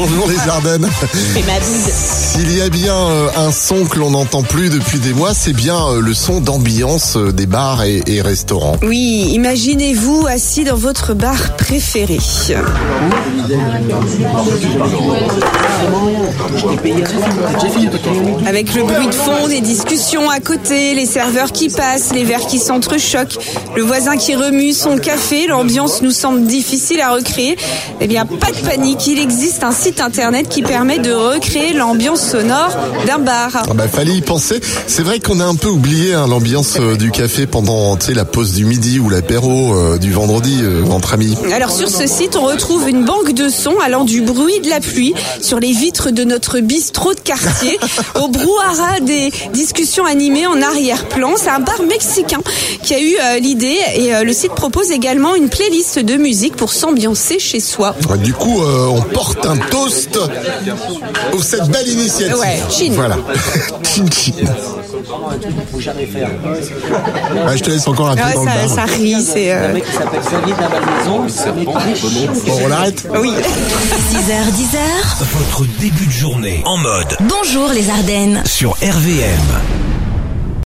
Bonjour les Ardennes. Fais ma bise. S'il y a bien euh, un son que l'on n'entend plus depuis des mois, c'est bien euh, le son d'ambiance euh, des bars et, et restaurants. Oui, imaginez-vous assis dans votre bar préféré. Avec le bruit de fond, des discussions à côté, les serveurs qui passent, les verres qui s'entrechoquent, le voisin qui remue son café, l'ambiance nous semble difficile à recréer. Eh bien, pas de panique, il existe un site internet qui permet de recréer l'ambiance sonore d'un bar. Ah bah fallait y penser. C'est vrai qu'on a un peu oublié hein, l'ambiance euh, du café pendant la pause du midi ou l'apéro euh, du vendredi euh, entre amis. Alors sur ce site, on retrouve une banque de sons allant du bruit de la pluie sur les vitres de notre bistrot de quartier au brouhaha des discussions animées en arrière-plan. C'est un bar mexicain qui a eu l'idée et le site propose également une playlist de musique pour s'ambiancer chez soi. Ouais, Du coup, on porte un toast pour cette belle initiative. Ouais, chin. Voilà. chin chin. Ouais, je te laisse encore un peu ouais, dans le ça, bar. ça rit, c'est... euh, mec qui s'appelle Xavier de la Malmaison. Bon, on l'arrête Oui. 6h, 10h, Votre début de journée en mode bonjour les Ardennes. sur RVM.